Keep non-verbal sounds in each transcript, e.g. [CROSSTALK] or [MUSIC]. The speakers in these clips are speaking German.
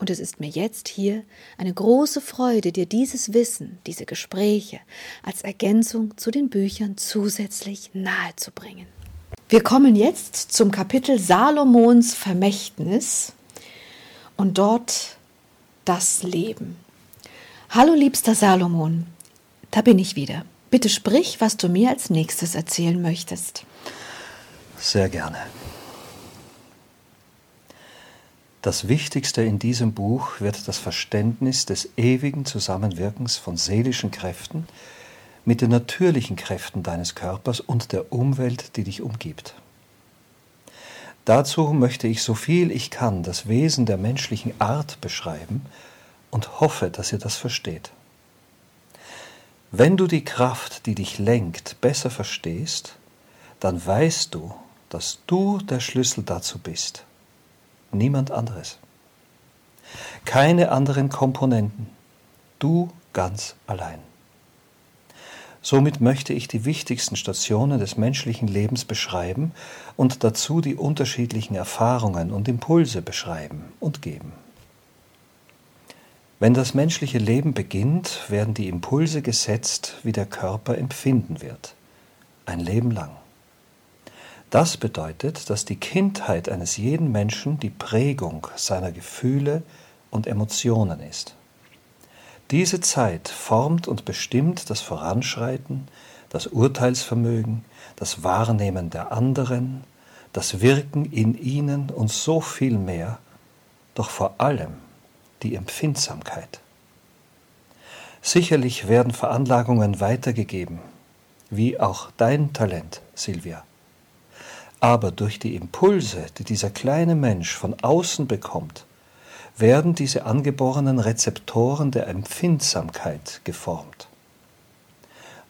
Und es ist mir jetzt hier eine große Freude, dir dieses Wissen, diese Gespräche als Ergänzung zu den Büchern zusätzlich nahezubringen. Wir kommen jetzt zum Kapitel Salomons Vermächtnis und dort das Leben. Hallo liebster Salomon, da bin ich wieder. Bitte sprich, was du mir als nächstes erzählen möchtest. Sehr gerne. Das Wichtigste in diesem Buch wird das Verständnis des ewigen Zusammenwirkens von seelischen Kräften mit den natürlichen Kräften deines Körpers und der Umwelt, die dich umgibt. Dazu möchte ich so viel ich kann das Wesen der menschlichen Art beschreiben und hoffe, dass ihr das versteht. Wenn du die Kraft, die dich lenkt, besser verstehst, dann weißt du, dass du der Schlüssel dazu bist. Niemand anderes. Keine anderen Komponenten. Du ganz allein. Somit möchte ich die wichtigsten Stationen des menschlichen Lebens beschreiben und dazu die unterschiedlichen Erfahrungen und Impulse beschreiben und geben. Wenn das menschliche Leben beginnt, werden die Impulse gesetzt, wie der Körper empfinden wird. Ein Leben lang. Das bedeutet, dass die Kindheit eines jeden Menschen die Prägung seiner Gefühle und Emotionen ist. Diese Zeit formt und bestimmt das Voranschreiten, das Urteilsvermögen, das Wahrnehmen der anderen, das Wirken in ihnen und so viel mehr, doch vor allem die Empfindsamkeit. Sicherlich werden Veranlagungen weitergegeben, wie auch dein Talent, Silvia. Aber durch die Impulse, die dieser kleine Mensch von außen bekommt, werden diese angeborenen Rezeptoren der Empfindsamkeit geformt.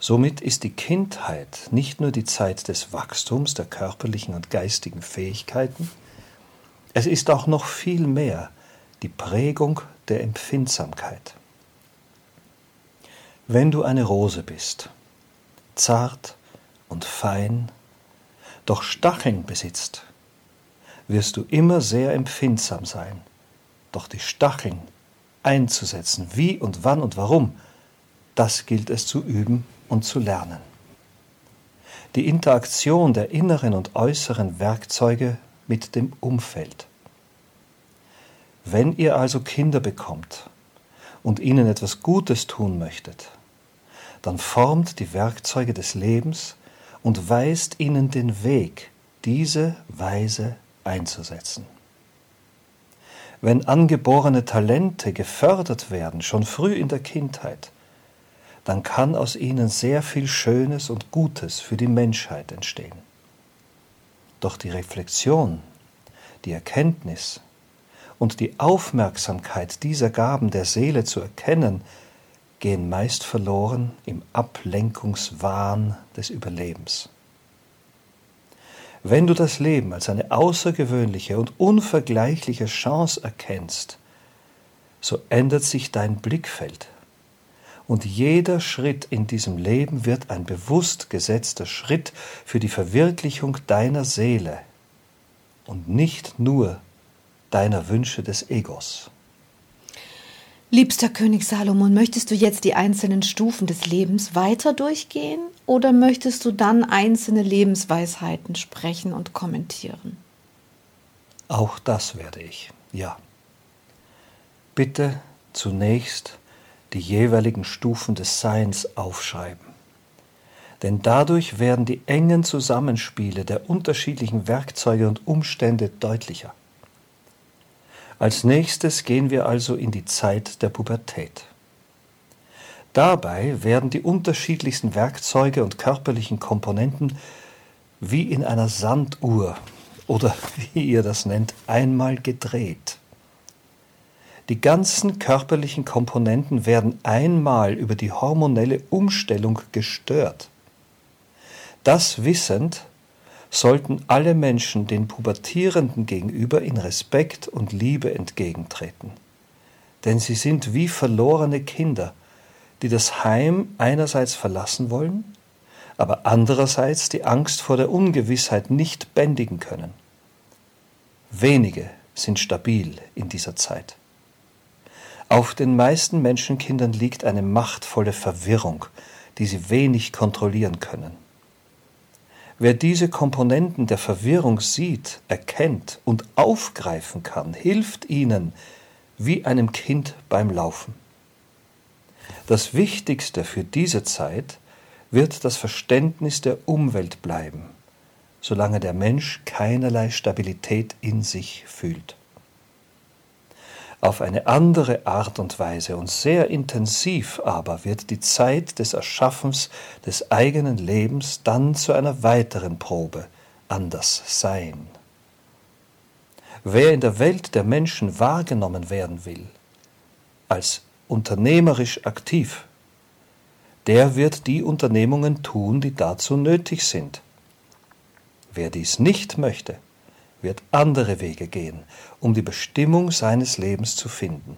Somit ist die Kindheit nicht nur die Zeit des Wachstums der körperlichen und geistigen Fähigkeiten, es ist auch noch viel mehr die Prägung der Empfindsamkeit. Wenn du eine Rose bist, zart und fein, doch Stacheln besitzt, wirst du immer sehr empfindsam sein, doch die Stacheln einzusetzen, wie und wann und warum, das gilt es zu üben und zu lernen. Die Interaktion der inneren und äußeren Werkzeuge mit dem Umfeld. Wenn ihr also Kinder bekommt und ihnen etwas Gutes tun möchtet, dann formt die Werkzeuge des Lebens und weist ihnen den Weg, diese Weise einzusetzen. Wenn angeborene Talente gefördert werden, schon früh in der Kindheit, dann kann aus ihnen sehr viel Schönes und Gutes für die Menschheit entstehen. Doch die Reflexion, die Erkenntnis, und die Aufmerksamkeit dieser Gaben der Seele zu erkennen, gehen meist verloren im Ablenkungswahn des Überlebens. Wenn du das Leben als eine außergewöhnliche und unvergleichliche Chance erkennst, so ändert sich dein Blickfeld und jeder Schritt in diesem Leben wird ein bewusst gesetzter Schritt für die Verwirklichung deiner Seele und nicht nur deiner Wünsche des Egos. Liebster König Salomon, möchtest du jetzt die einzelnen Stufen des Lebens weiter durchgehen oder möchtest du dann einzelne Lebensweisheiten sprechen und kommentieren? Auch das werde ich, ja. Bitte zunächst die jeweiligen Stufen des Seins aufschreiben. Denn dadurch werden die engen Zusammenspiele der unterschiedlichen Werkzeuge und Umstände deutlicher. Als nächstes gehen wir also in die Zeit der Pubertät. Dabei werden die unterschiedlichsten Werkzeuge und körperlichen Komponenten wie in einer Sanduhr oder [LAUGHS] wie ihr das nennt, einmal gedreht. Die ganzen körperlichen Komponenten werden einmal über die hormonelle Umstellung gestört. Das wissend sollten alle Menschen den Pubertierenden gegenüber in Respekt und Liebe entgegentreten. Denn sie sind wie verlorene Kinder, die das Heim einerseits verlassen wollen, aber andererseits die Angst vor der Ungewissheit nicht bändigen können. Wenige sind stabil in dieser Zeit. Auf den meisten Menschenkindern liegt eine machtvolle Verwirrung, die sie wenig kontrollieren können. Wer diese Komponenten der Verwirrung sieht, erkennt und aufgreifen kann, hilft ihnen wie einem Kind beim Laufen. Das Wichtigste für diese Zeit wird das Verständnis der Umwelt bleiben, solange der Mensch keinerlei Stabilität in sich fühlt auf eine andere Art und Weise und sehr intensiv aber wird die Zeit des Erschaffens des eigenen Lebens dann zu einer weiteren Probe anders sein. Wer in der Welt der Menschen wahrgenommen werden will, als unternehmerisch aktiv, der wird die Unternehmungen tun, die dazu nötig sind. Wer dies nicht möchte, wird andere Wege gehen, um die Bestimmung seines Lebens zu finden.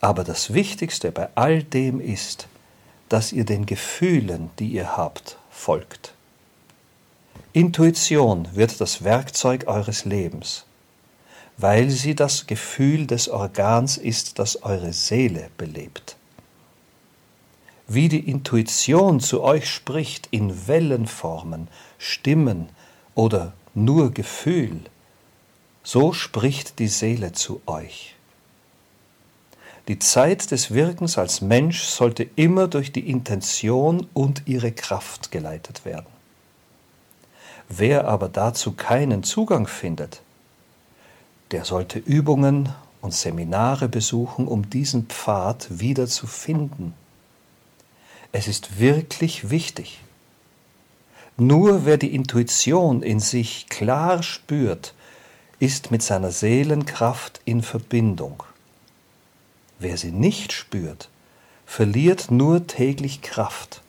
Aber das Wichtigste bei all dem ist, dass ihr den Gefühlen, die ihr habt, folgt. Intuition wird das Werkzeug eures Lebens, weil sie das Gefühl des Organs ist, das eure Seele belebt. Wie die Intuition zu euch spricht in Wellenformen, Stimmen oder nur Gefühl, so spricht die Seele zu euch. Die Zeit des Wirkens als Mensch sollte immer durch die Intention und ihre Kraft geleitet werden. Wer aber dazu keinen Zugang findet, der sollte Übungen und Seminare besuchen, um diesen Pfad wieder zu finden. Es ist wirklich wichtig, nur wer die Intuition in sich klar spürt, ist mit seiner Seelenkraft in Verbindung. Wer sie nicht spürt, verliert nur täglich Kraft.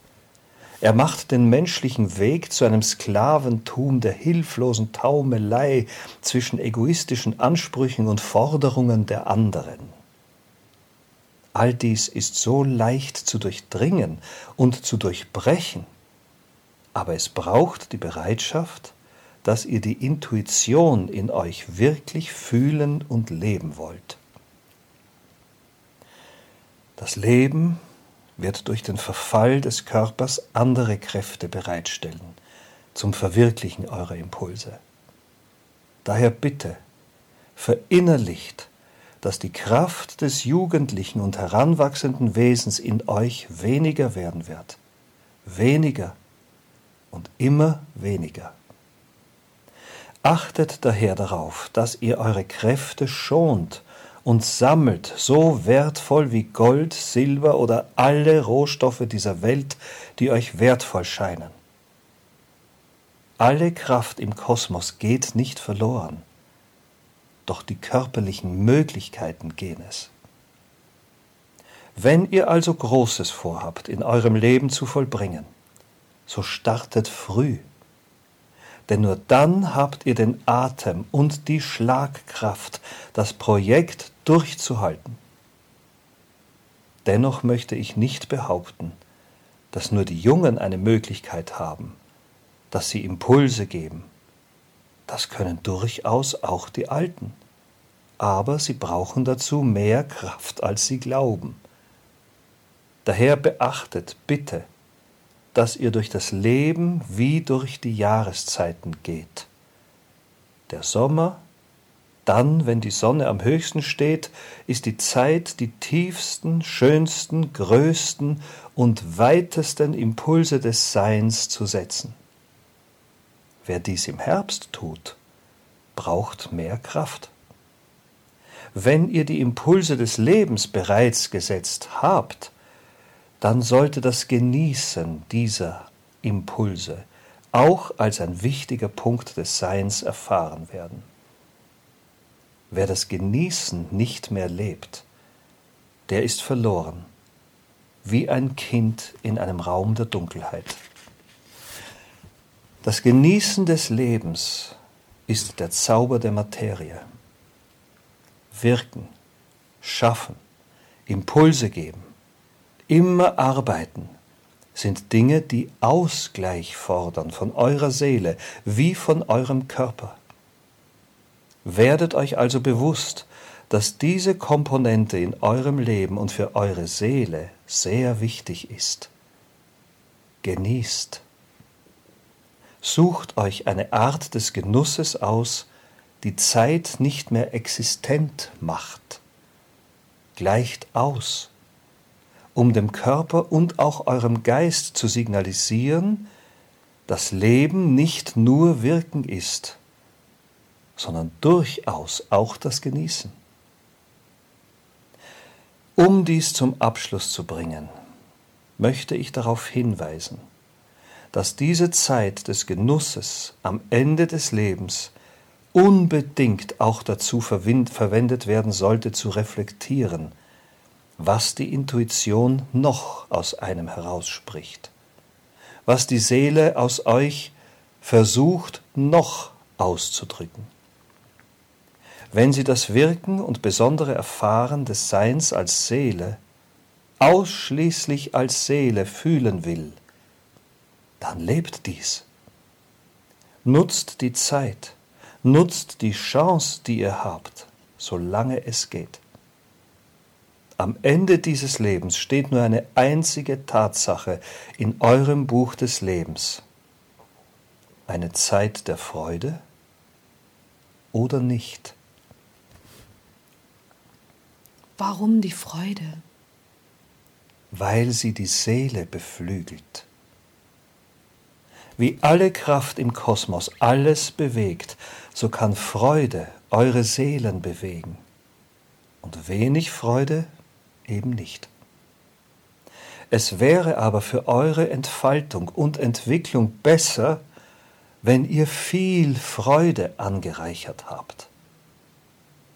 Er macht den menschlichen Weg zu einem Sklaventum der hilflosen Taumelei zwischen egoistischen Ansprüchen und Forderungen der anderen. All dies ist so leicht zu durchdringen und zu durchbrechen, aber es braucht die Bereitschaft, dass ihr die Intuition in euch wirklich fühlen und leben wollt. Das Leben wird durch den Verfall des Körpers andere Kräfte bereitstellen zum Verwirklichen eurer Impulse. Daher bitte, verinnerlicht, dass die Kraft des jugendlichen und heranwachsenden Wesens in euch weniger werden wird, weniger und immer weniger. Achtet daher darauf, dass ihr eure Kräfte schont und sammelt so wertvoll wie Gold, Silber oder alle Rohstoffe dieser Welt, die euch wertvoll scheinen. Alle Kraft im Kosmos geht nicht verloren, doch die körperlichen Möglichkeiten gehen es. Wenn ihr also Großes vorhabt, in eurem Leben zu vollbringen, so startet früh. Denn nur dann habt ihr den Atem und die Schlagkraft, das Projekt durchzuhalten. Dennoch möchte ich nicht behaupten, dass nur die Jungen eine Möglichkeit haben, dass sie Impulse geben. Das können durchaus auch die Alten. Aber sie brauchen dazu mehr Kraft, als sie glauben. Daher beachtet bitte, dass ihr durch das Leben wie durch die Jahreszeiten geht. Der Sommer, dann, wenn die Sonne am höchsten steht, ist die Zeit, die tiefsten, schönsten, größten und weitesten Impulse des Seins zu setzen. Wer dies im Herbst tut, braucht mehr Kraft. Wenn ihr die Impulse des Lebens bereits gesetzt habt, dann sollte das Genießen dieser Impulse auch als ein wichtiger Punkt des Seins erfahren werden. Wer das Genießen nicht mehr lebt, der ist verloren, wie ein Kind in einem Raum der Dunkelheit. Das Genießen des Lebens ist der Zauber der Materie. Wirken, schaffen, Impulse geben, immer arbeiten sind Dinge, die Ausgleich fordern von eurer Seele wie von eurem Körper. Werdet euch also bewusst, dass diese Komponente in eurem Leben und für eure Seele sehr wichtig ist. Genießt. Sucht euch eine Art des Genusses aus, die Zeit nicht mehr existent macht. Gleicht aus, um dem Körper und auch eurem Geist zu signalisieren, dass Leben nicht nur Wirken ist, sondern durchaus auch das Genießen. Um dies zum Abschluss zu bringen, möchte ich darauf hinweisen, dass diese Zeit des Genusses am Ende des Lebens unbedingt auch dazu verwendet werden sollte, zu reflektieren, was die Intuition noch aus einem herausspricht, was die Seele aus euch versucht noch auszudrücken. Wenn sie das Wirken und besondere Erfahren des Seins als Seele ausschließlich als Seele fühlen will, dann lebt dies. Nutzt die Zeit, nutzt die Chance, die ihr habt, solange es geht. Am Ende dieses Lebens steht nur eine einzige Tatsache in eurem Buch des Lebens. Eine Zeit der Freude oder nicht. Warum die Freude? Weil sie die Seele beflügelt. Wie alle Kraft im Kosmos alles bewegt, so kann Freude eure Seelen bewegen und wenig Freude eben nicht. Es wäre aber für eure Entfaltung und Entwicklung besser, wenn ihr viel Freude angereichert habt.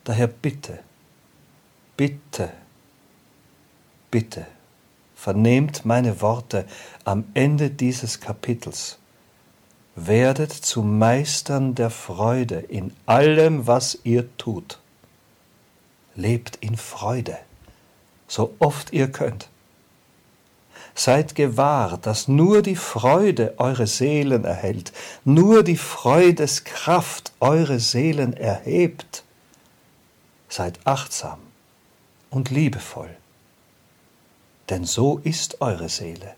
Daher bitte, bitte, bitte, vernehmt meine Worte am Ende dieses Kapitels. Werdet zu Meistern der Freude in allem, was ihr tut. Lebt in Freude, so oft ihr könnt. Seid gewahr, dass nur die Freude eure Seelen erhält, nur die Freudeskraft eure Seelen erhebt. Seid achtsam und liebevoll. Denn so ist eure Seele.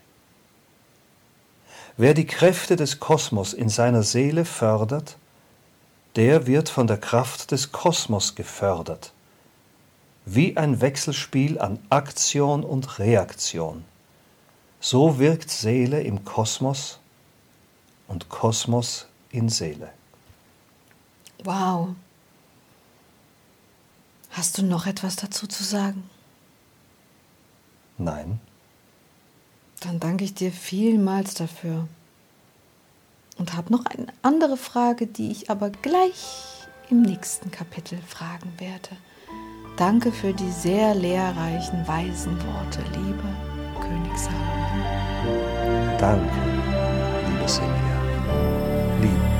Wer die Kräfte des Kosmos in seiner Seele fördert, der wird von der Kraft des Kosmos gefördert, wie ein Wechselspiel an Aktion und Reaktion. So wirkt Seele im Kosmos und Kosmos in Seele. Wow. Hast du noch etwas dazu zu sagen? Nein. Dann danke ich dir vielmals dafür. Und habe noch eine andere Frage, die ich aber gleich im nächsten Kapitel fragen werde. Danke für die sehr lehrreichen, weisen Worte, liebe Königshalle. Danke, liebe Silvia. Liebe.